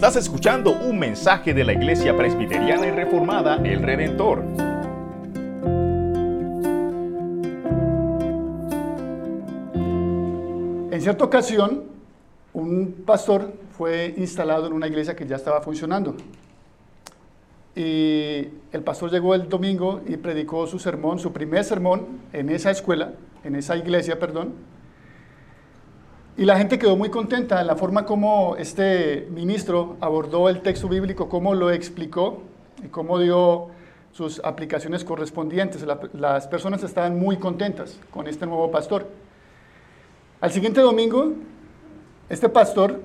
Estás escuchando un mensaje de la Iglesia Presbiteriana y Reformada El Redentor. En cierta ocasión, un pastor fue instalado en una iglesia que ya estaba funcionando. Y el pastor llegó el domingo y predicó su sermón, su primer sermón en esa escuela, en esa iglesia, perdón. Y la gente quedó muy contenta en la forma como este ministro abordó el texto bíblico, cómo lo explicó y cómo dio sus aplicaciones correspondientes. las personas estaban muy contentas con este nuevo pastor. Al siguiente domingo, este pastor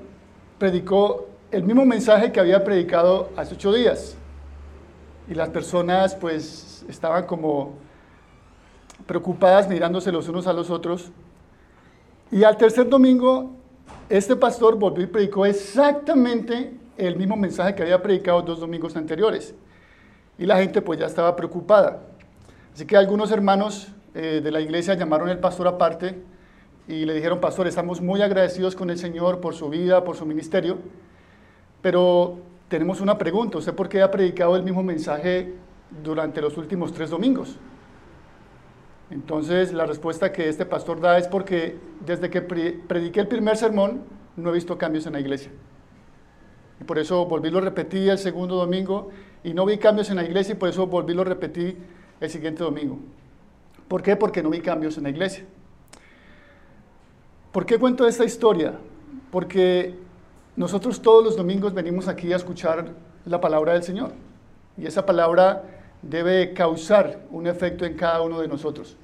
predicó el mismo mensaje que había predicado hace ocho días. Y las personas pues estaban como preocupadas mirándose los unos a los otros. Y al tercer domingo, este pastor volvió y predicó exactamente el mismo mensaje que había predicado dos domingos anteriores. Y la gente pues ya estaba preocupada. Así que algunos hermanos eh, de la iglesia llamaron al pastor aparte y le dijeron, pastor, estamos muy agradecidos con el Señor por su vida, por su ministerio, pero tenemos una pregunta, ¿usted por qué ha predicado el mismo mensaje durante los últimos tres domingos? Entonces la respuesta que este pastor da es porque desde que prediqué el primer sermón no he visto cambios en la iglesia. Y por eso volví lo repetí el segundo domingo y no vi cambios en la iglesia y por eso volví lo repetí el siguiente domingo. ¿Por qué? Porque no vi cambios en la iglesia. ¿Por qué cuento esta historia? Porque nosotros todos los domingos venimos aquí a escuchar la palabra del Señor y esa palabra debe causar un efecto en cada uno de nosotros.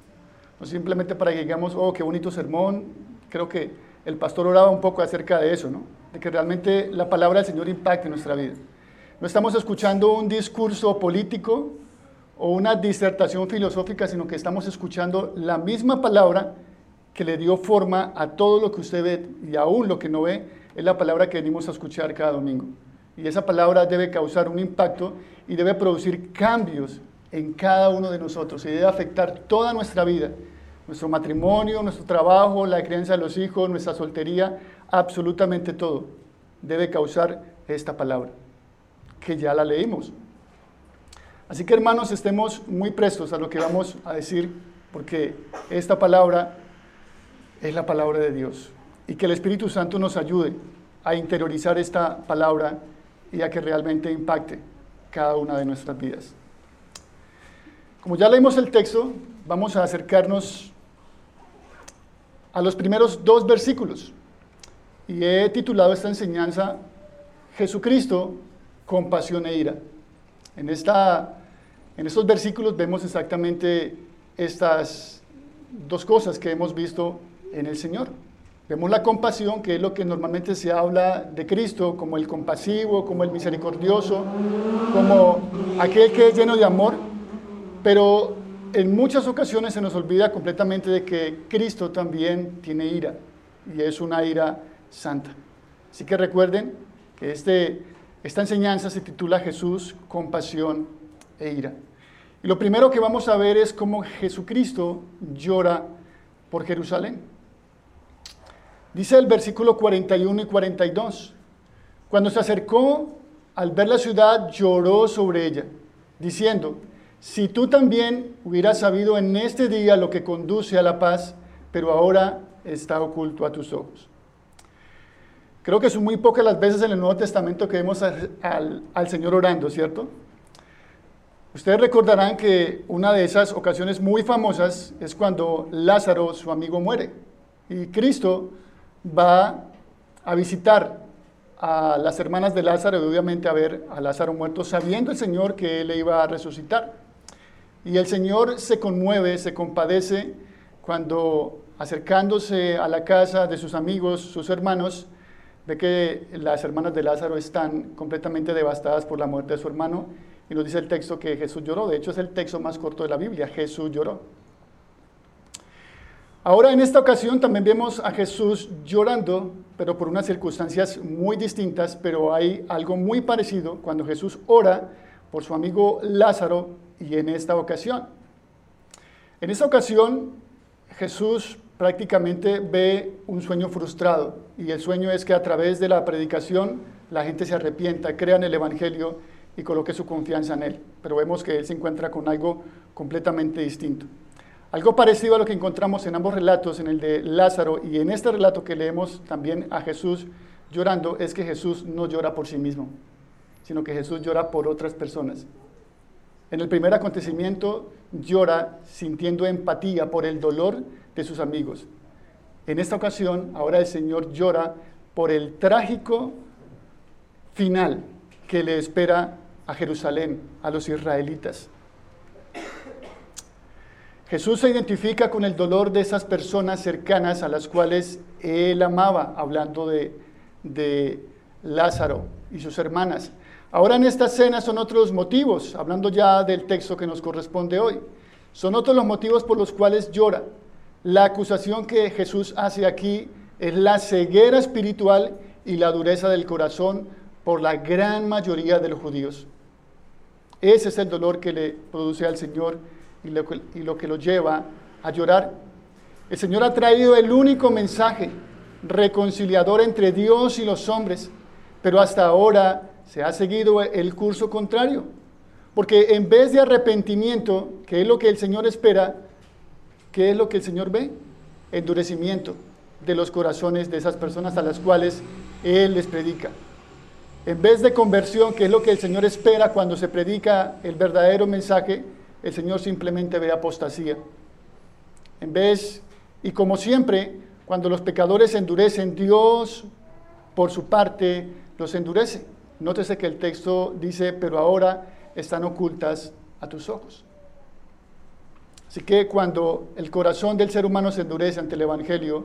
No simplemente para que digamos, oh, qué bonito sermón. Creo que el pastor oraba un poco acerca de eso, ¿no? De que realmente la palabra del Señor impacte nuestra vida. No estamos escuchando un discurso político o una disertación filosófica, sino que estamos escuchando la misma palabra que le dio forma a todo lo que usted ve y aún lo que no ve, es la palabra que venimos a escuchar cada domingo. Y esa palabra debe causar un impacto y debe producir cambios en cada uno de nosotros y debe afectar toda nuestra vida, nuestro matrimonio, nuestro trabajo, la crianza de los hijos, nuestra soltería, absolutamente todo debe causar esta palabra, que ya la leímos. Así que hermanos, estemos muy prestos a lo que vamos a decir, porque esta palabra es la palabra de Dios. Y que el Espíritu Santo nos ayude a interiorizar esta palabra y a que realmente impacte cada una de nuestras vidas. Como ya leímos el texto, vamos a acercarnos a los primeros dos versículos. Y he titulado esta enseñanza Jesucristo, compasión e ira. En, esta, en estos versículos vemos exactamente estas dos cosas que hemos visto en el Señor. Vemos la compasión, que es lo que normalmente se habla de Cristo, como el compasivo, como el misericordioso, como aquel que es lleno de amor, pero en muchas ocasiones se nos olvida completamente de que Cristo también tiene ira, y es una ira santa. Así que recuerden que este, esta enseñanza se titula Jesús, compasión e ira. Y lo primero que vamos a ver es cómo Jesucristo llora por Jerusalén. Dice el versículo 41 y 42. Cuando se acercó, al ver la ciudad, lloró sobre ella, diciendo, si tú también hubieras sabido en este día lo que conduce a la paz, pero ahora está oculto a tus ojos. Creo que son muy pocas las veces en el Nuevo Testamento que vemos al, Señor orando, ¿cierto? Ustedes recordarán que una de esas ocasiones muy famosas es cuando Lázaro, su amigo, muere. Y Cristo va a visitar a las hermanas de Lázaro y obviamente a ver a Lázaro muerto, sabiendo el Señor que él le iba a resucitar. Y el Señor se conmueve, se compadece cuando acercándose a la casa de sus amigos, sus hermanos, ve que las hermanas de Lázaro están completamente devastadas por la muerte de su hermano y nos dice el texto que Jesús lloró. De hecho es el texto más corto de la Biblia, Jesús lloró. Ahora en esta ocasión también vemos a Jesús llorando, pero por unas circunstancias muy distintas, pero hay algo muy parecido cuando Jesús ora por su amigo Lázaro y en esta ocasión. En esta ocasión Jesús prácticamente ve un sueño frustrado y el sueño es que a través de la predicación la gente se arrepienta, crea en el Evangelio y coloque su confianza en Él. Pero vemos que Él se encuentra con algo completamente distinto. Algo parecido a lo que encontramos en ambos relatos, en el de Lázaro y en este relato que leemos también a Jesús llorando, es que Jesús no llora por sí mismo, sino que Jesús llora por otras personas. En el primer acontecimiento llora sintiendo empatía por el dolor de sus amigos. En esta ocasión, ahora el Señor llora por el trágico final que le espera a Jerusalén, a los israelitas. Jesús se identifica con el dolor de esas personas cercanas a las cuales él amaba, hablando de, de Lázaro y sus hermanas. Ahora en esta escena son otros motivos, hablando ya del texto que nos corresponde hoy. Son otros los motivos por los cuales llora. La acusación que Jesús hace aquí es la ceguera espiritual y la dureza del corazón por la gran mayoría de los judíos. Ese es el dolor que le produce al Señor y lo que lo lleva a llorar. El Señor ha traído el único mensaje reconciliador entre Dios y los hombres, pero hasta ahora se ha seguido el curso contrario. Porque en vez de arrepentimiento, que es lo que el Señor espera, ¿qué es lo que el Señor ve? Endurecimiento de los corazones de esas personas a las cuales Él les predica. En vez de conversión, que es lo que el Señor espera cuando se predica el verdadero mensaje, el Señor simplemente ve apostasía. En vez, y como siempre, cuando los pecadores endurecen, Dios, por su parte, los endurece. Nótese que el texto dice, pero ahora están ocultas a tus ojos. Así que cuando el corazón del ser humano se endurece ante el Evangelio,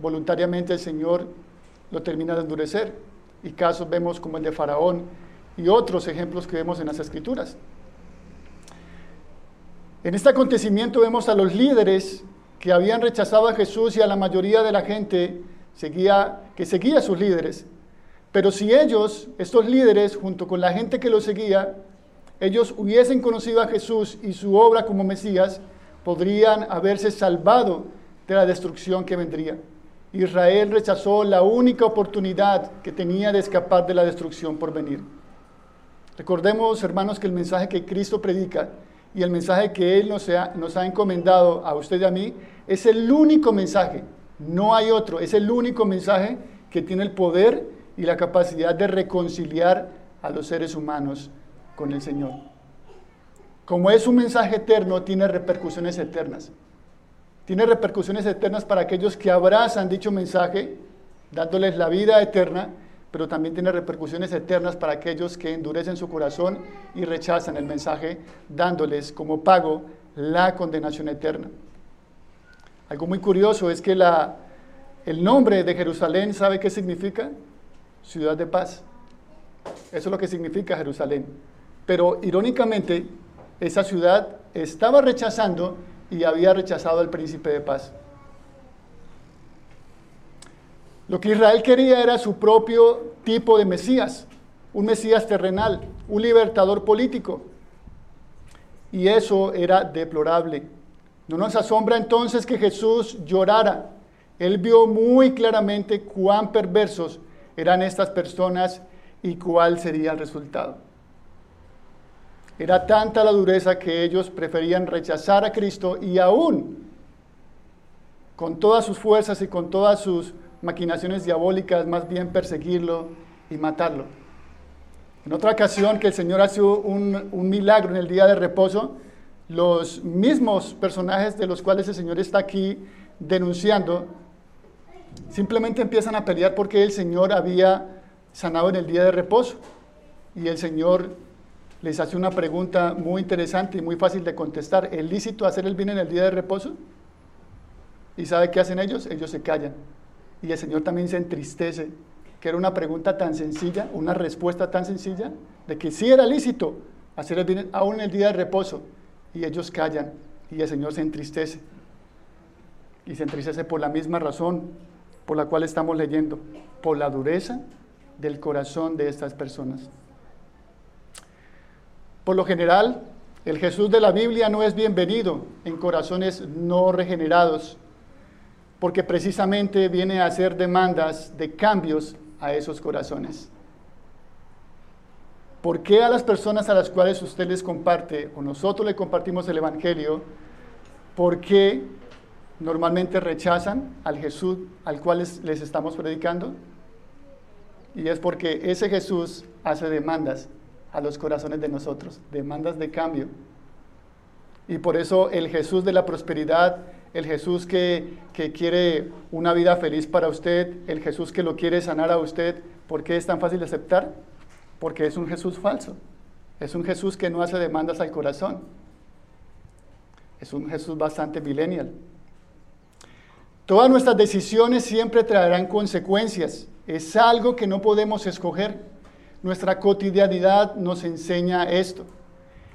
voluntariamente el Señor lo termina de endurecer. Y casos vemos como el de Faraón y otros ejemplos que vemos en las Escrituras. En este acontecimiento vemos a los líderes que habían rechazado a Jesús y a la mayoría de la gente seguía, que seguía a sus líderes. Pero si ellos, estos líderes, junto con la gente que los seguía, ellos hubiesen conocido a Jesús y su obra como Mesías, podrían haberse salvado de la destrucción que vendría. Israel rechazó la única oportunidad que tenía de escapar de la destrucción por venir. Recordemos, hermanos, que el mensaje que Cristo predica y el mensaje que Él nos ha, nos ha encomendado a usted y a mí es el único mensaje, no hay otro, es el único mensaje que tiene el poder y la capacidad de reconciliar a los seres humanos con el Señor. Como es un mensaje eterno, tiene repercusiones eternas. Tiene repercusiones eternas para aquellos que abrazan dicho mensaje, dándoles la vida eterna, pero también tiene repercusiones eternas para aquellos que endurecen su corazón y rechazan el mensaje, dándoles como pago la condenación eterna. Algo muy curioso es que la, el nombre de Jerusalén, ¿sabe qué significa? Ciudad de paz. Eso es lo que significa Jerusalén. Pero irónicamente, esa ciudad estaba rechazando y había rechazado al príncipe de paz. Lo que Israel quería era su propio tipo de Mesías, un Mesías terrenal, un libertador político. Y eso era deplorable. No nos asombra entonces que Jesús llorara. Él vio muy claramente cuán perversos eran estas personas y cuál sería el resultado. Era tanta la dureza que ellos preferían rechazar a Cristo y aún con todas sus fuerzas y con todas sus maquinaciones diabólicas, más bien perseguirlo y matarlo. En otra ocasión que el Señor hace un, un, milagro en el día de reposo, los mismos personajes de los cuales el Señor está aquí denunciando, simplemente empiezan a pelear porque el Señor había sanado en el día de reposo. Y el Señor les hace una pregunta muy interesante y muy fácil de contestar. ¿Es lícito hacer el bien en el día de reposo? ¿Y sabe qué hacen ellos? Ellos se callan. Y el Señor también se entristece, que era una pregunta tan sencilla, una respuesta tan sencilla, de que sí era lícito hacer el bien aún en el día de reposo. Y ellos callan y el Señor se entristece. Y se entristece por la misma razón por la cual estamos leyendo, por la dureza del corazón de estas personas. Por lo general, el Jesús de la Biblia no es bienvenido en corazones no regenerados, porque precisamente viene a hacer demandas de cambios a esos corazones. ¿Por qué a las personas a las cuales usted les comparte o nosotros le compartimos el Evangelio, por qué normalmente rechazan al Jesús al cual les, estamos predicando? Y es porque ese Jesús hace demandas a los corazones de nosotros, demandas de cambio. Y por eso el Jesús de la prosperidad, el Jesús que, que, quiere una vida feliz para usted, el Jesús que lo quiere sanar a usted, ¿por qué es tan fácil de aceptar? Porque es un Jesús falso. Es un Jesús que no hace demandas al corazón. Es un Jesús bastante millennial. Todas nuestras decisiones siempre traerán consecuencias. Es algo que no podemos escoger. Nuestra cotidianidad nos enseña esto.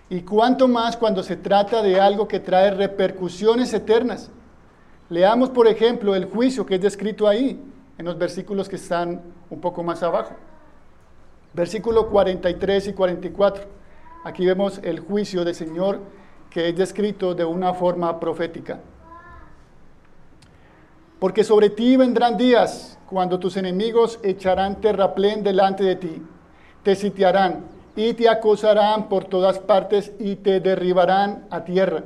Y cuanto más cuando se trata de algo que trae repercusiones eternas. Leamos, por ejemplo, el juicio que es descrito ahí, en los versículos que están un poco más abajo. Versículo 43 y 44. Aquí vemos el juicio del Señor que es descrito de una forma profética. Porque sobre ti vendrán días cuando tus enemigos echarán terraplén delante de ti, te sitiarán y te acosarán por todas partes y te derribarán a tierra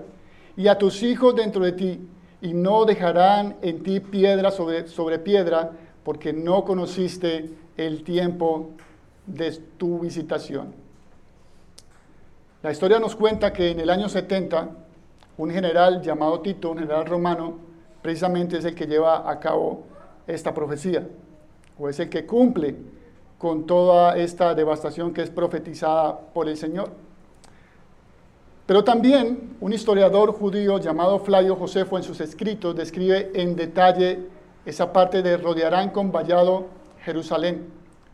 y a tus hijos dentro de ti, y no dejarán en ti piedra sobre, sobre piedra, porque no conociste el tiempo de tu visitación. La historia nos cuenta que en el año 70, un general llamado Tito, un general romano, precisamente es el que lleva a cabo esta profecía, o es el que cumple con toda esta devastación que es profetizada por el Señor. Pero también un historiador judío llamado Flavio Josefo en sus escritos describe en detalle esa parte de rodearán con vallado Jerusalén,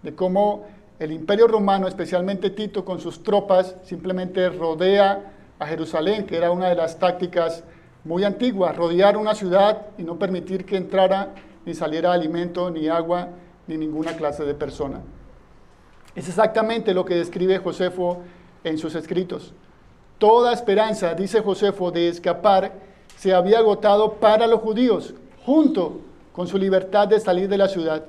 de cómo el imperio romano, especialmente Tito con sus tropas, simplemente rodea a Jerusalén, que era una de las tácticas muy antiguas, rodear una ciudad y no permitir que entrara ni saliera alimento, ni agua, ni ninguna clase de persona. Es exactamente lo que describe Josefo en sus escritos. Toda esperanza, dice Josefo, de escapar se había agotado para los judíos, junto con su libertad de salir de la ciudad.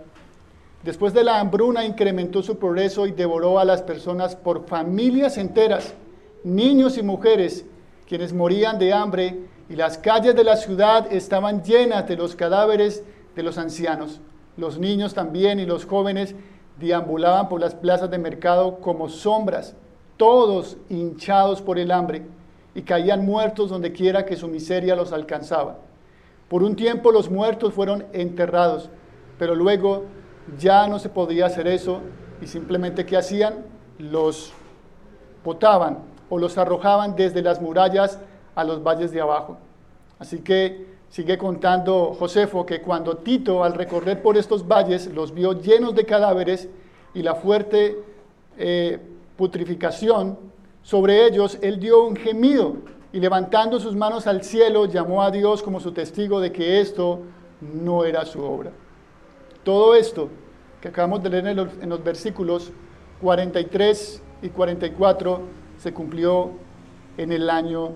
Después de la hambruna incrementó su progreso y devoró a las personas por familias enteras, niños y mujeres, quienes morían de hambre, y las calles de la ciudad estaban llenas de los cadáveres de los ancianos. Los niños también y los jóvenes deambulaban por las plazas de mercado como sombras, todos hinchados por el hambre, y caían muertos donde quiera que su miseria los alcanzaba. Por un tiempo los muertos fueron enterrados, pero luego ya no se podía hacer eso y simplemente ¿qué hacían? Los botaban o los arrojaban desde las murallas a los valles de abajo. Así que Sigue contando Josefo que cuando Tito al recorrer por estos valles los vio llenos de cadáveres y la fuerte eh, putrificación sobre ellos, él dio un gemido y levantando sus manos al cielo llamó a Dios como su testigo de que esto no era su obra. Todo esto que acabamos de leer en los, en los versículos 43 y 44 se cumplió en el año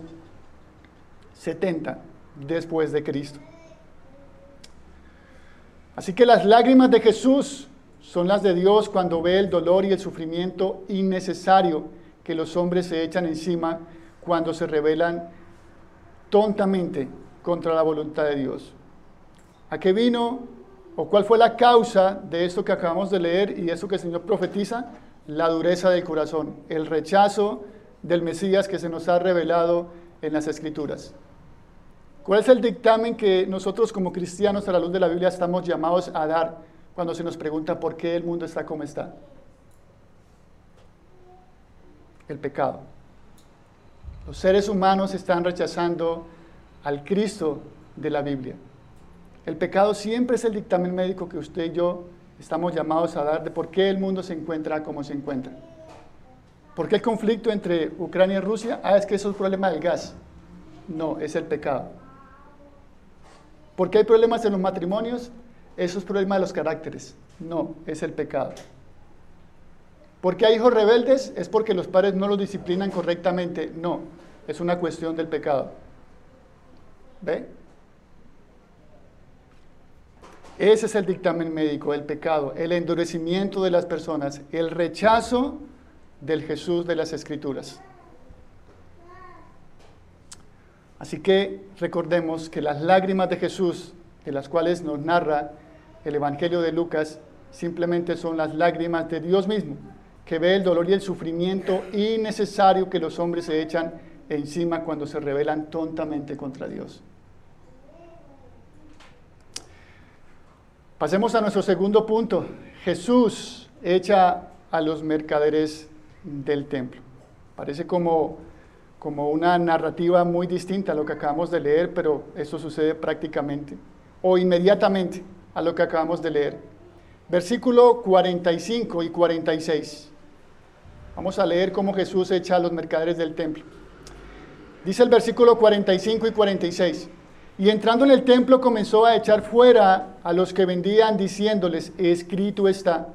70 después de Cristo. Así que las lágrimas de Jesús son las de Dios cuando ve el dolor y el sufrimiento innecesario que los hombres se echan encima cuando se rebelan tontamente contra la voluntad de Dios. ¿A qué vino o cuál fue la causa de esto que acabamos de leer y de esto que el Señor profetiza? La dureza del corazón, el rechazo del Mesías que se nos ha revelado en las Escrituras. ¿Cuál es el dictamen que nosotros como cristianos a la luz de la Biblia estamos llamados a dar cuando se nos pregunta por qué el mundo está como está? El pecado. Los seres humanos están rechazando al Cristo de la Biblia. El pecado siempre es el dictamen médico que usted y yo estamos llamados a dar de por qué el mundo se encuentra como se encuentra. ¿Por qué el conflicto entre Ucrania y Rusia? Ah, es que eso es un problema del gas. No, es el pecado. ¿Por qué hay problemas en los matrimonios? Eso es problema de los caracteres. No, es el pecado. ¿Por qué hay hijos rebeldes? Es porque los padres no los disciplinan correctamente. No, es una cuestión del pecado. ¿Ve? Ese es el dictamen médico, el pecado, el endurecimiento de las personas, el rechazo del Jesús de las Escrituras. Así que recordemos que las lágrimas de Jesús, de las cuales nos narra el Evangelio de Lucas, simplemente son las lágrimas de Dios mismo, que ve el dolor y el sufrimiento innecesario que los hombres se echan encima cuando se rebelan tontamente contra Dios. Pasemos a nuestro segundo punto. Jesús echa a los mercaderes del templo. Parece como, como una narrativa muy distinta a lo que acabamos de leer, pero eso sucede prácticamente o inmediatamente a lo que acabamos de leer. Versículo 45 y 46. Vamos a leer cómo Jesús echa a los mercaderes del templo. Dice el versículo 45 y 46. Y entrando en el templo comenzó a echar fuera a los que vendían diciéndoles, escrito está,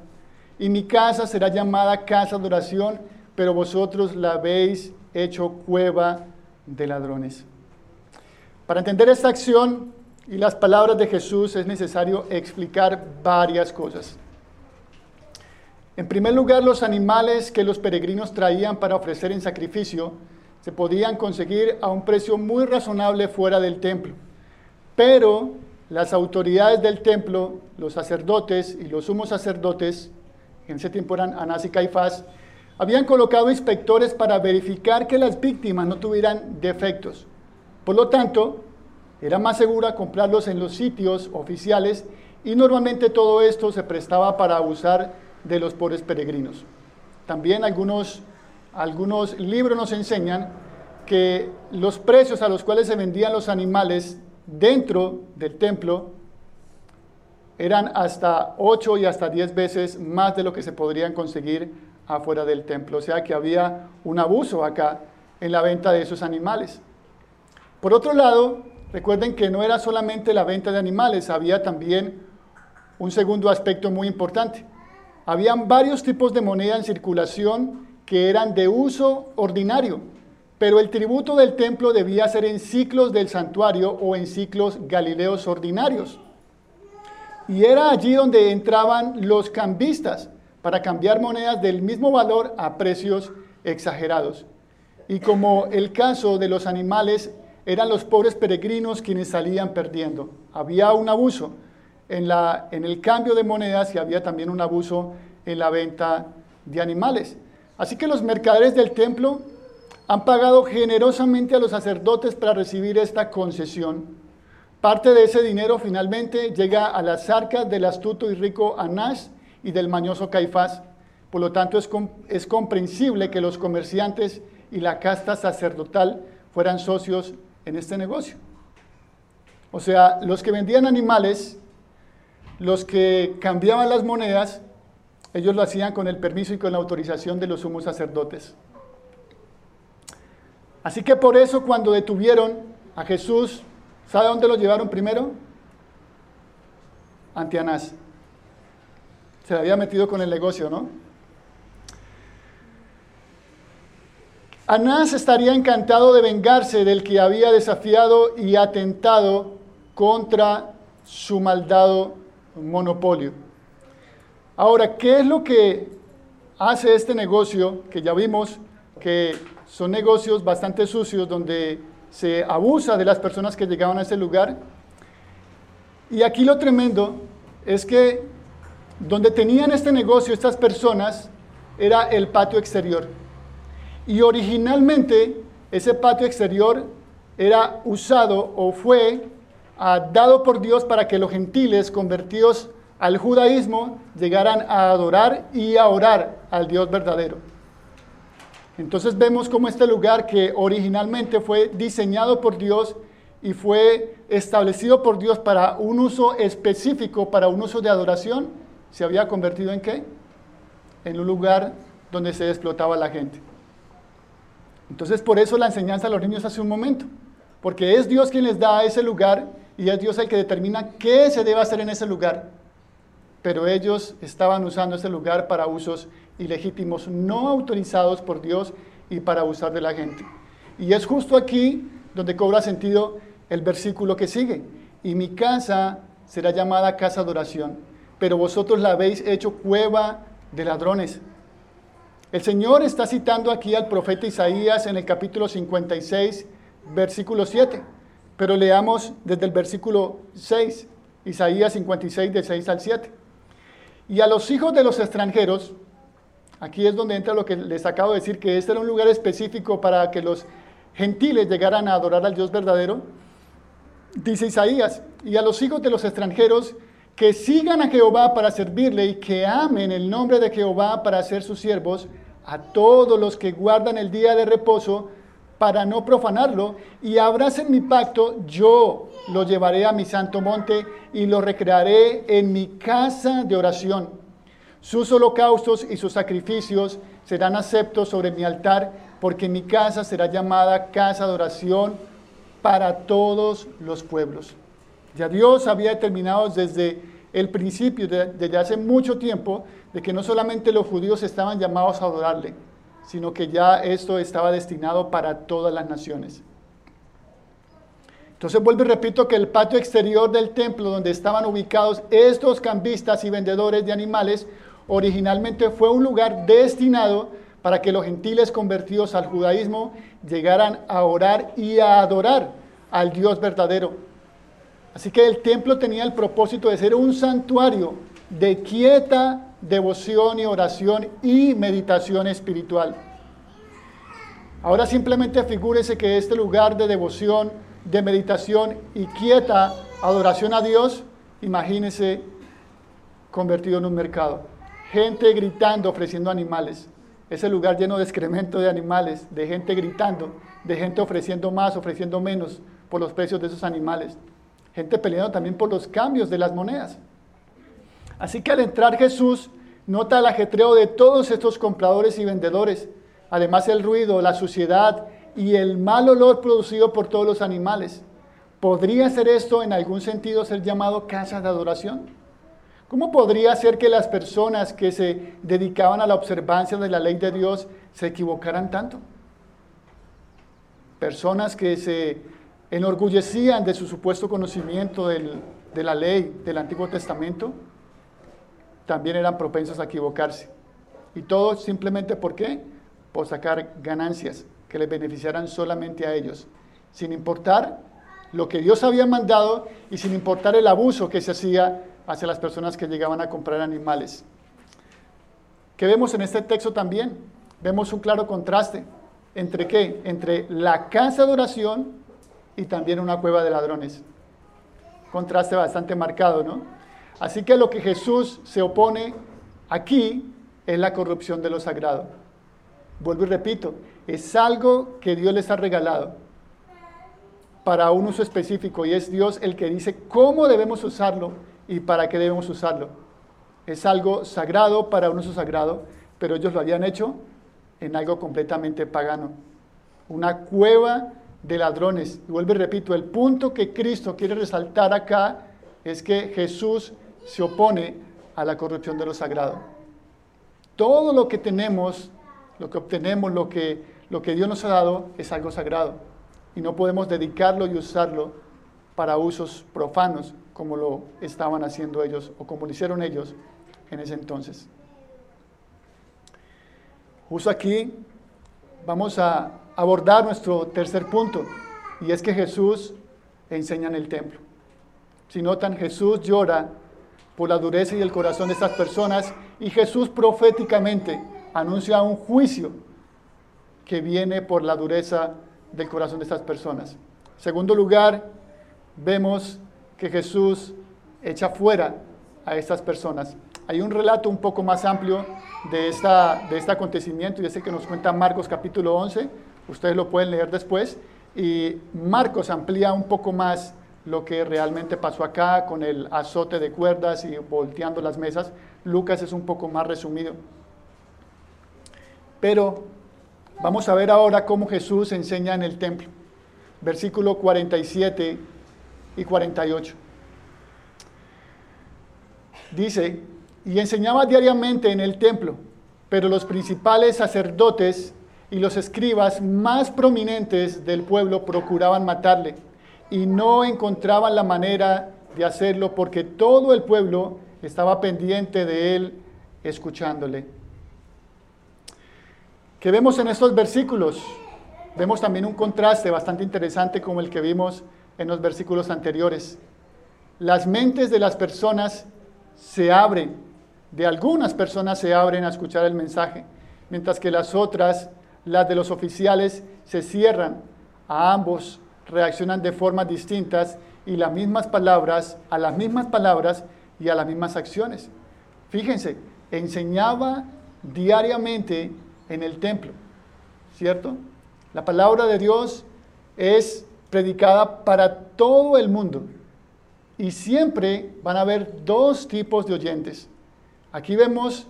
y mi casa será llamada casa de oración, pero vosotros la habéis hecho cueva de ladrones. Para entender esta acción y las palabras de Jesús es necesario explicar varias cosas. En primer lugar, los animales que los peregrinos traían para ofrecer en sacrificio se podían conseguir a un precio muy razonable fuera del templo. Pero las autoridades del templo, los sacerdotes y los sumos sacerdotes, en ese tiempo eran Anás y Caifás, habían colocado inspectores para verificar que las víctimas no tuvieran defectos. Por lo tanto, era más segura comprarlos en los sitios oficiales y normalmente todo esto se prestaba para abusar de los pobres peregrinos. También algunos, algunos libros nos enseñan que los precios a los cuales se vendían los animales dentro del templo eran hasta 8 y hasta 10 veces más de lo que se podrían conseguir afuera del templo. O sea que había un abuso acá en la venta de esos animales. Por otro lado, recuerden que no era solamente la venta de animales, había también un segundo aspecto muy importante. Habían varios tipos de moneda en circulación que eran de uso ordinario pero el tributo del templo debía ser en ciclos del santuario o en ciclos galileos ordinarios. Y era allí donde entraban los cambistas para cambiar monedas del mismo valor a precios exagerados. Y como el caso de los animales, eran los pobres peregrinos quienes salían perdiendo. Había un abuso en, la, en el cambio de monedas y había también un abuso en la venta de animales. Así que los mercaderes del templo han pagado generosamente a los sacerdotes para recibir esta concesión. Parte de ese dinero finalmente llega a las arcas del astuto y rico Anás y del mañoso Caifás. Por lo tanto, es, es comprensible que los comerciantes y la casta sacerdotal fueran socios en este negocio. O sea, los que vendían animales, los que cambiaban las monedas, ellos lo hacían con el permiso y con la autorización de los sumos sacerdotes. Así que por eso cuando detuvieron a Jesús, ¿sabe dónde lo llevaron primero? Ante Anás. Se había metido con el negocio, ¿no? Anás estaría encantado de vengarse del que había desafiado y atentado contra su maldado monopolio. Ahora, ¿qué es lo que hace este negocio que ya vimos que son negocios bastante sucios donde se abusa de las personas que llegaban a ese lugar. Y aquí lo tremendo es que donde tenían este negocio estas personas era el patio exterior. Y originalmente ese patio exterior era usado o fue ah, dado por Dios para que los gentiles convertidos al judaísmo llegaran a adorar y a orar al Dios verdadero. Entonces vemos cómo este lugar que originalmente fue diseñado por Dios y fue establecido por Dios para un uso específico, para un uso de adoración, se había convertido en qué? En un lugar donde se explotaba la gente. Entonces por eso la enseñanza a los niños hace un momento, porque es Dios quien les da ese lugar y es Dios el que determina qué se debe hacer en ese lugar. Pero ellos estaban usando ese lugar para usos ilegítimos no autorizados por Dios y para abusar de la gente. Y es justo aquí donde cobra sentido el versículo que sigue. Y mi casa será llamada casa de oración, pero vosotros la habéis hecho cueva de ladrones. El Señor está citando aquí al profeta Isaías en el capítulo 56, versículo 7, pero leamos desde el versículo 6, Isaías 56, de 6 al 7. Y a los hijos de los extranjeros, aquí es donde entra lo que les acabo de decir, que este era un lugar específico para que los gentiles llegaran a adorar al Dios verdadero, dice Isaías, y a los hijos de los extranjeros que sigan a Jehová para servirle y que amen el nombre de Jehová para ser sus siervos, a todos los que guardan el día de reposo para no profanarlo y abracen mi pacto, yo lo llevaré a mi santo monte y lo recrearé en mi casa de oración. Sus holocaustos y sus sacrificios serán aceptos sobre mi altar, porque mi casa será llamada casa de oración para todos los pueblos. Ya Dios había determinado desde el principio, desde hace mucho tiempo, de que no solamente los judíos estaban llamados a adorarle, sino que ya esto estaba destinado para todas las naciones. Entonces vuelvo y repito que el patio exterior del templo donde estaban ubicados estos cambistas y vendedores de animales originalmente fue un lugar destinado para que los gentiles convertidos al judaísmo llegaran a orar y a adorar al Dios verdadero. Así que el templo tenía el propósito de ser un santuario de quieta devoción y oración y meditación espiritual. Ahora simplemente figúrese que este lugar de devoción, de meditación y quieta adoración a Dios, imagínese convertido en un mercado. Gente gritando, ofreciendo animales ese lugar lleno de excremento de animales, de gente gritando, de gente ofreciendo más, ofreciendo menos por los precios de esos animales. Gente peleando también por los cambios de las monedas. Así que al entrar Jesús, nota el ajetreo de todos estos compradores y vendedores, además el ruido, la suciedad y el mal olor producido por todos los animales. ¿Podría ser esto en algún sentido ser llamado casa de adoración? ¿Cómo podría ser que las personas que se dedicaban a la observancia de la ley de Dios se equivocaran tanto? Personas que se enorgullecían de su supuesto conocimiento de la ley del Antiguo Testamento, también eran propensos a equivocarse. Y todo simplemente ¿por qué? Por sacar ganancias que les beneficiaran solamente a ellos, sin importar lo que Dios había mandado y sin importar el abuso que se hacía hacia las personas que llegaban a comprar animales. ¿Qué vemos en este texto también? Vemos un claro contraste. ¿Entre qué? Entre la casa de oración y también una cueva de ladrones. Contraste bastante marcado, ¿no? Así que lo que Jesús se opone aquí es la corrupción de lo sagrado. Vuelvo y repito, es algo que Dios les ha regalado para un uso específico y es Dios el que dice cómo debemos usarlo y para qué debemos usarlo. Es algo sagrado para un uso sagrado, pero ellos lo habían hecho en algo completamente pagano. Una cueva de ladrones. Y vuelvo y repito, el punto que Cristo quiere resaltar acá es que Jesús se opone a la corrupción de lo sagrado. Todo lo que tenemos, lo que obtenemos, lo que, lo que Dios nos ha dado es algo sagrado. Y no podemos dedicarlo y usarlo para usos profanos como lo estaban haciendo ellos o como lo hicieron ellos en ese entonces. Justo aquí vamos a abordar nuestro tercer punto y es que Jesús enseña en el templo. Si notan, Jesús llora por la dureza y el corazón de estas personas y Jesús proféticamente anuncia un juicio que viene por la dureza del corazón de estas personas. segundo lugar, vemos que Jesús echa fuera a estas personas. Hay un relato un poco más amplio de, esta, de este acontecimiento y ese que nos cuenta Marcos capítulo 11. Ustedes lo pueden leer después. Y Marcos amplía un poco más lo que realmente pasó acá con el azote de cuerdas y volteando las mesas. Lucas es un poco más resumido. Pero vamos a ver ahora cómo Jesús enseña en el templo. Versículo 47 y 48. Dice, y enseñaba diariamente en el templo, pero los principales sacerdotes y los escribas más prominentes del pueblo procuraban matarle y no encontraban la manera de hacerlo porque todo el pueblo estaba pendiente de él escuchándole. ¿Qué vemos en estos versículos? Vemos también un contraste bastante interesante como el que vimos en los versículos anteriores. Las mentes de las personas se abren, de algunas personas se abren a escuchar el mensaje, mientras que las otras, las de los oficiales, se cierran. A ambos reaccionan de formas distintas y las mismas palabras, a las mismas palabras y a las mismas acciones. Fíjense, enseñaba diariamente en el templo, ¿cierto? La palabra de Dios es predicada para todo el mundo y siempre van a haber dos tipos de oyentes. Aquí vemos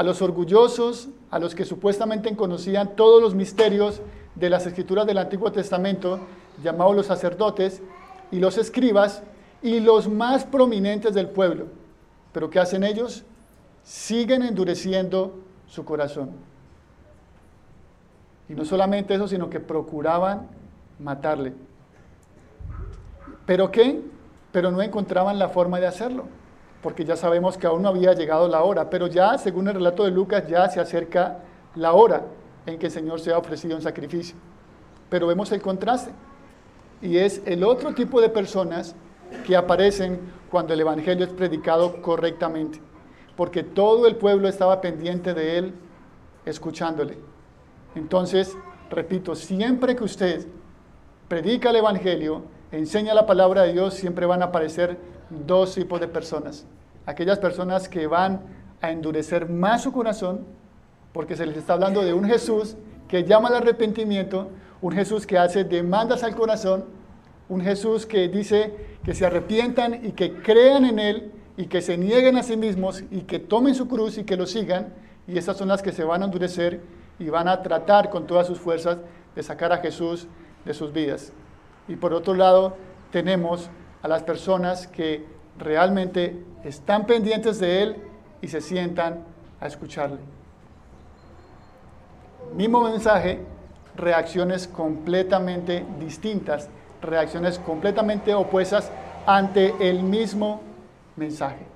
a los orgullosos, a los que supuestamente conocían todos los misterios de las escrituras del Antiguo Testamento, llamados los sacerdotes, y los escribas, y los más prominentes del pueblo. Pero ¿qué hacen ellos? Siguen endureciendo su corazón. Y no solamente eso, sino que procuraban matarle. ¿Pero qué? Pero no encontraban la forma de hacerlo, porque ya sabemos que aún no había llegado la hora, pero ya, según el relato de Lucas, ya se acerca la hora en que el Señor se ha ofrecido en sacrificio. Pero vemos el contraste, y es el otro tipo de personas que aparecen cuando el Evangelio es predicado correctamente, porque todo el pueblo estaba pendiente de él, escuchándole. Entonces, repito, siempre que usted predica el Evangelio, enseña la palabra de Dios, siempre van a aparecer dos tipos de personas. Aquellas personas que van a endurecer más su corazón, porque se les está hablando de un Jesús que llama al arrepentimiento, un Jesús que hace demandas al corazón, un Jesús que dice que se arrepientan y que crean en Él y que se nieguen a sí mismos y que tomen su cruz y que lo sigan, y esas son las que se van a endurecer y van a tratar con todas sus fuerzas de sacar a Jesús de sus vidas. Y por otro lado, tenemos a las personas que realmente están pendientes de Él y se sientan a escucharle. Mismo mensaje, reacciones completamente distintas, reacciones completamente opuestas ante el mismo mensaje.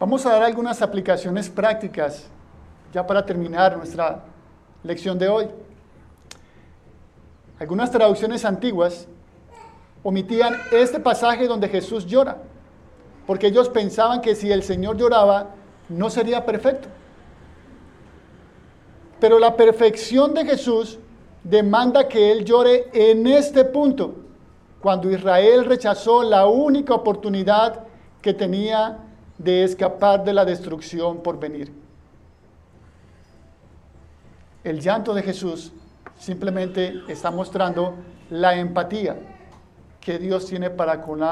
Vamos a dar algunas aplicaciones prácticas ya para terminar nuestra lección de hoy. Algunas traducciones antiguas omitían este pasaje donde Jesús llora, porque ellos pensaban que si el Señor lloraba, no sería perfecto. Pero la perfección de Jesús demanda que Él llore en este punto, cuando Israel rechazó la única oportunidad que tenía de escapar de la destrucción por venir. El llanto de Jesús simplemente está mostrando la empatía que Dios tiene para con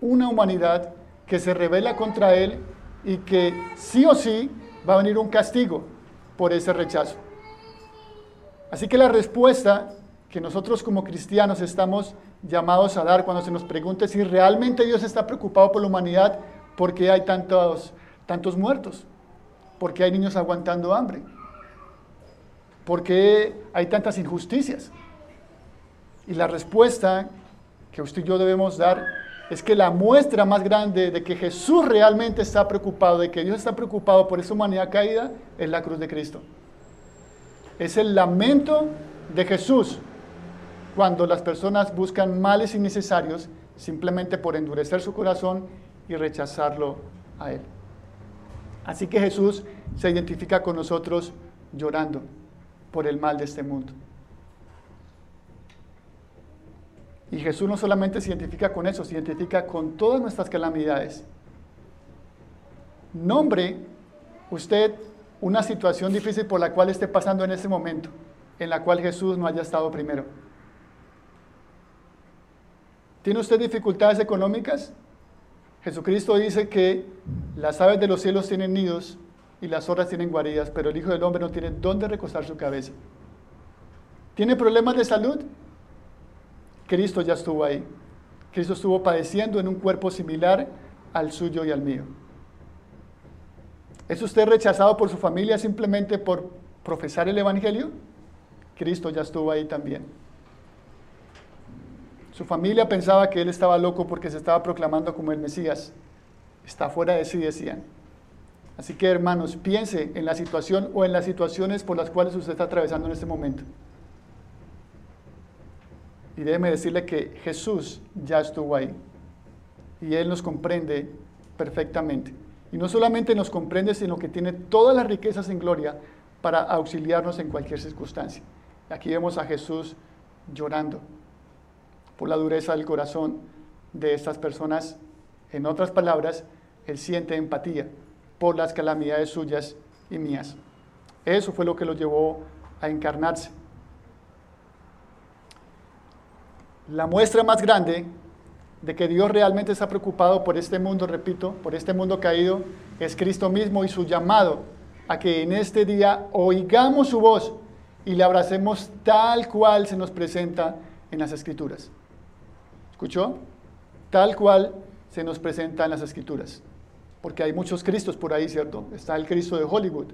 una humanidad que se revela contra Él y que sí o sí va a venir un castigo por ese rechazo. Así que la respuesta que nosotros como cristianos estamos llamados a dar cuando se nos pregunte si realmente Dios está preocupado por la humanidad ¿Por qué hay tantos, tantos muertos? ¿Por qué hay niños aguantando hambre? ¿Por qué hay tantas injusticias? Y la respuesta que usted y yo debemos dar es que la muestra más grande de que Jesús realmente está preocupado, de que Dios está preocupado por esa humanidad caída, es la cruz de Cristo. Es el lamento de Jesús cuando las personas buscan males innecesarios simplemente por endurecer su corazón y rechazarlo a Él. Así que Jesús se identifica con nosotros llorando por el mal de este mundo. Y Jesús no solamente se identifica con eso, se identifica con todas nuestras calamidades. Nombre usted una situación difícil por la cual esté pasando en este momento, en la cual Jesús no haya estado primero. ¿Tiene usted dificultades económicas? Jesucristo dice que las aves de los cielos tienen nidos y las zorras tienen guaridas, pero el Hijo del Hombre no tiene dónde recostar su cabeza. ¿Tiene problemas de salud? Cristo ya estuvo ahí. Cristo estuvo padeciendo en un cuerpo similar al suyo y al mío. ¿Es usted rechazado por su familia simplemente por profesar el Evangelio? Cristo ya estuvo ahí también. Su familia pensaba que él estaba loco porque se estaba proclamando como el Mesías. está fuera de sí, decían. Así que hermanos, piense en la situación o en las situaciones por las cuales usted está atravesando en este momento. Y déjeme decirle que Jesús ya estuvo ahí. Y Él nos comprende perfectamente. Y no solamente nos comprende, sino que tiene todas las riquezas en gloria para auxiliarnos en cualquier circunstancia. Aquí vemos a Jesús llorando por la dureza del corazón de estas personas. En otras palabras, Él siente empatía por las calamidades suyas y mías. Eso fue lo que lo llevó a encarnarse. La muestra más grande de que Dios realmente está preocupado por este mundo, repito, por este mundo caído, es Cristo mismo y su llamado a que en este día oigamos su voz y le abracemos tal cual se nos presenta en las Escrituras. ¿Escuchó? Tal cual se nos presenta en las Escrituras. Porque hay muchos Cristos por ahí, ¿cierto? Está el Cristo de Hollywood,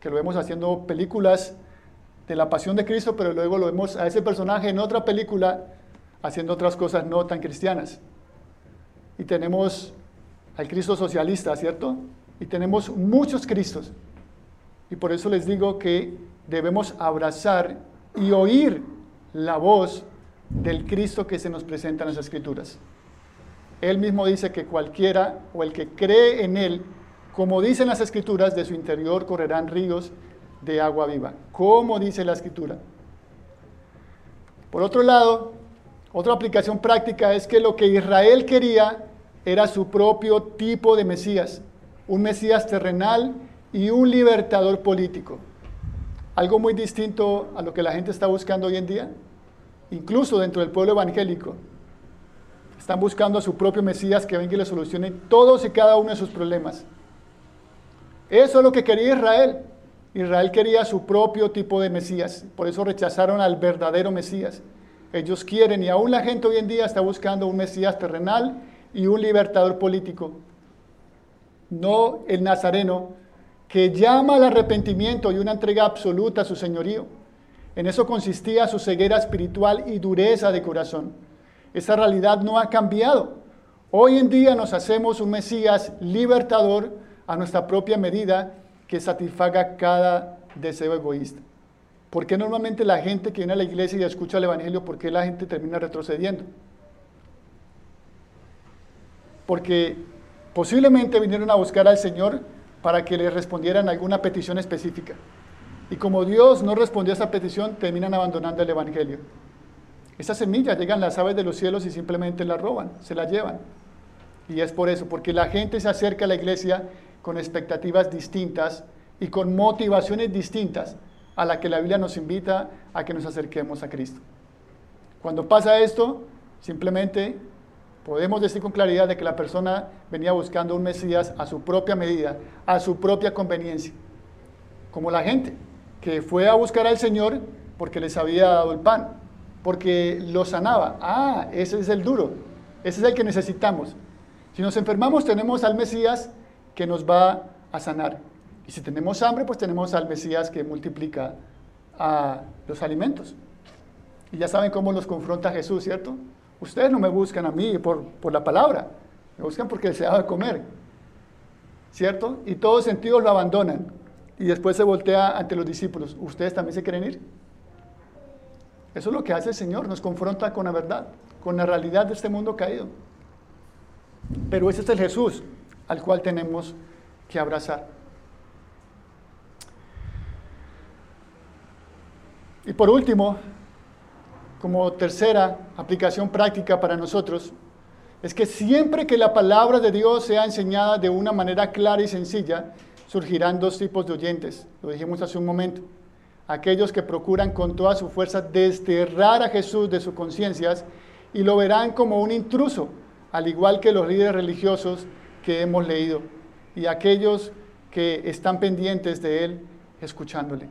que lo vemos haciendo películas de la pasión de Cristo, pero luego lo vemos a ese personaje en otra película haciendo otras cosas no tan cristianas. Y tenemos al Cristo socialista, ¿cierto? Y tenemos muchos Cristos. Y por eso les digo que debemos abrazar y oír la voz del Cristo que se nos presenta en las Escrituras. Él mismo dice que cualquiera o el que cree en Él, como dicen las Escrituras, de su interior correrán ríos de agua viva. Como dice la Escritura. Por otro lado, otra aplicación práctica es que lo que Israel quería era su propio tipo de Mesías, un Mesías terrenal y un libertador político. Algo muy distinto a lo que la gente está buscando hoy en día, incluso dentro del pueblo evangélico. Están buscando a su propio Mesías que venga y le solucione todos y cada uno de sus problemas. Eso es lo que quería Israel. Israel quería su propio tipo de Mesías, por eso rechazaron al verdadero Mesías. Ellos quieren, y aún la gente hoy en día está buscando un Mesías terrenal y un libertador político. No el nazareno que llama al arrepentimiento y una entrega absoluta a su señorío. En eso consistía su ceguera espiritual y dureza de corazón. Esa realidad no ha cambiado. Hoy en día nos hacemos un Mesías libertador a nuestra propia medida que satisfaga cada deseo egoísta. ¿Por qué normalmente la gente que viene a la iglesia y escucha el Evangelio, por qué la gente termina retrocediendo? Porque posiblemente vinieron a buscar al Señor para que le respondieran alguna petición específica. Y como Dios no respondió a esa petición, terminan abandonando el Evangelio. Esas semillas llegan las aves de los cielos y simplemente las roban, se las llevan. Y es por eso, porque la gente se acerca a la iglesia con expectativas distintas y con motivaciones distintas a la que la Biblia nos invita a que nos acerquemos a Cristo. Cuando pasa esto, simplemente podemos decir con claridad de que la persona venía buscando un Mesías a su propia medida, a su propia conveniencia, como la gente que fue a buscar al Señor porque les había dado el pan, porque lo sanaba. Ah, ese es el duro, ese es el que necesitamos. Si nos enfermamos tenemos al Mesías que nos va a sanar. Y si tenemos hambre, pues tenemos al Mesías que multiplica los alimentos. Y ya saben cómo los confronta Jesús, ¿cierto? Ustedes no me buscan a mí por, la palabra, me buscan porque deseaba comer, ¿cierto? Y todos sentidos lo abandonan. Y después se voltea ante los discípulos. ¿Ustedes también se quieren ir? Eso es lo que hace el Señor, nos confronta con la verdad, con la realidad de este mundo caído. Pero ese es el Jesús al cual tenemos que abrazar. Y por último, como tercera aplicación práctica para nosotros, es que siempre que la palabra de Dios sea enseñada de una manera clara y sencilla, surgirán dos tipos de oyentes. Lo dijimos hace un momento. Aquellos que procuran con toda su fuerza desterrar a Jesús de sus conciencias y lo verán como un intruso, al igual que los líderes religiosos que hemos leído, y aquellos que están pendientes de Él escuchándole.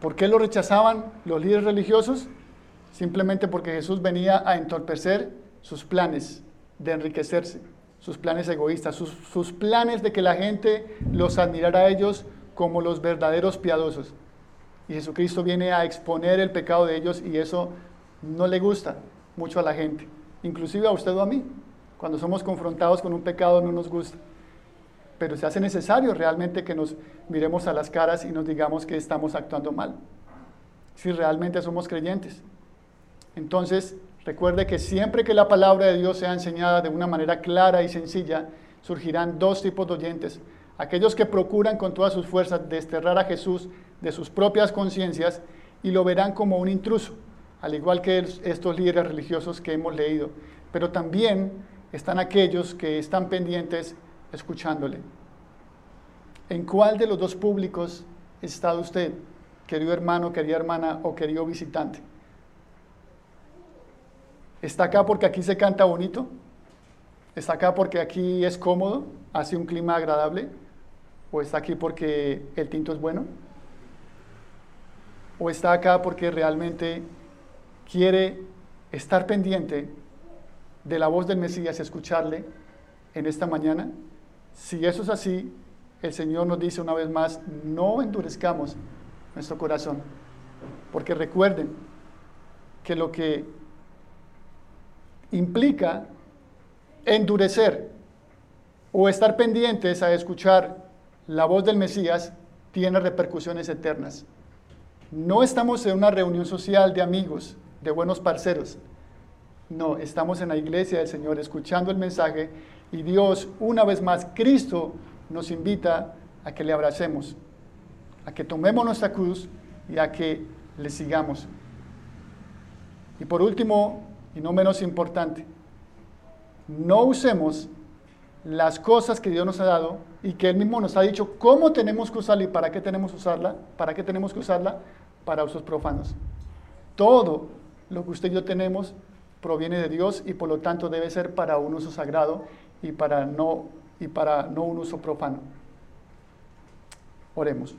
¿Por qué lo rechazaban los líderes religiosos? Simplemente porque Jesús venía a entorpecer sus planes de enriquecerse, sus planes egoístas, sus, planes de que la gente los admirara a ellos como los verdaderos piadosos. Y Jesucristo viene a exponer el pecado de ellos y eso no le gusta mucho a la gente, inclusive a usted o a mí. Cuando somos confrontados con un pecado no nos gusta. Pero se hace necesario realmente que nos miremos a las caras y nos digamos que estamos actuando mal. Si realmente somos creyentes. Entonces, recuerde que siempre que la palabra de Dios sea enseñada de una manera clara y sencilla, surgirán dos tipos de oyentes. Aquellos que procuran con todas sus fuerzas desterrar a Jesús de sus propias conciencias y lo verán como un intruso, al igual que estos líderes religiosos que hemos leído. Pero también están aquellos que están pendientes escuchándole. ¿En cuál de los dos públicos está usted, querido hermano, querida hermana o querido visitante? ¿Está acá porque aquí se canta bonito? ¿Está acá porque aquí es cómodo, hace un clima agradable? ¿O está aquí porque el tinto es bueno? ¿O está acá porque realmente quiere estar pendiente de la voz del Mesías, escucharle en esta mañana? Si eso es así, el Señor nos dice una vez más, no endurezcamos nuestro corazón, porque recuerden que lo que implica endurecer o estar pendientes a escuchar la voz del Mesías tiene repercusiones eternas. No estamos en una reunión social de amigos, de buenos parceros. No, estamos en la iglesia del Señor escuchando el mensaje y Dios, una vez más, Cristo nos invita a que le abracemos, a que tomemos nuestra cruz y a que le sigamos. Y por último, y no menos importante, no usemos las cosas que Dios nos ha dado y que Él mismo nos ha dicho cómo tenemos que usarla y para qué tenemos que usarla, para qué tenemos que usarla para usos profanos. Todo lo que usted y yo tenemos proviene de Dios y por lo tanto debe ser para un uso sagrado y para no, y para no un uso profano. Oremos.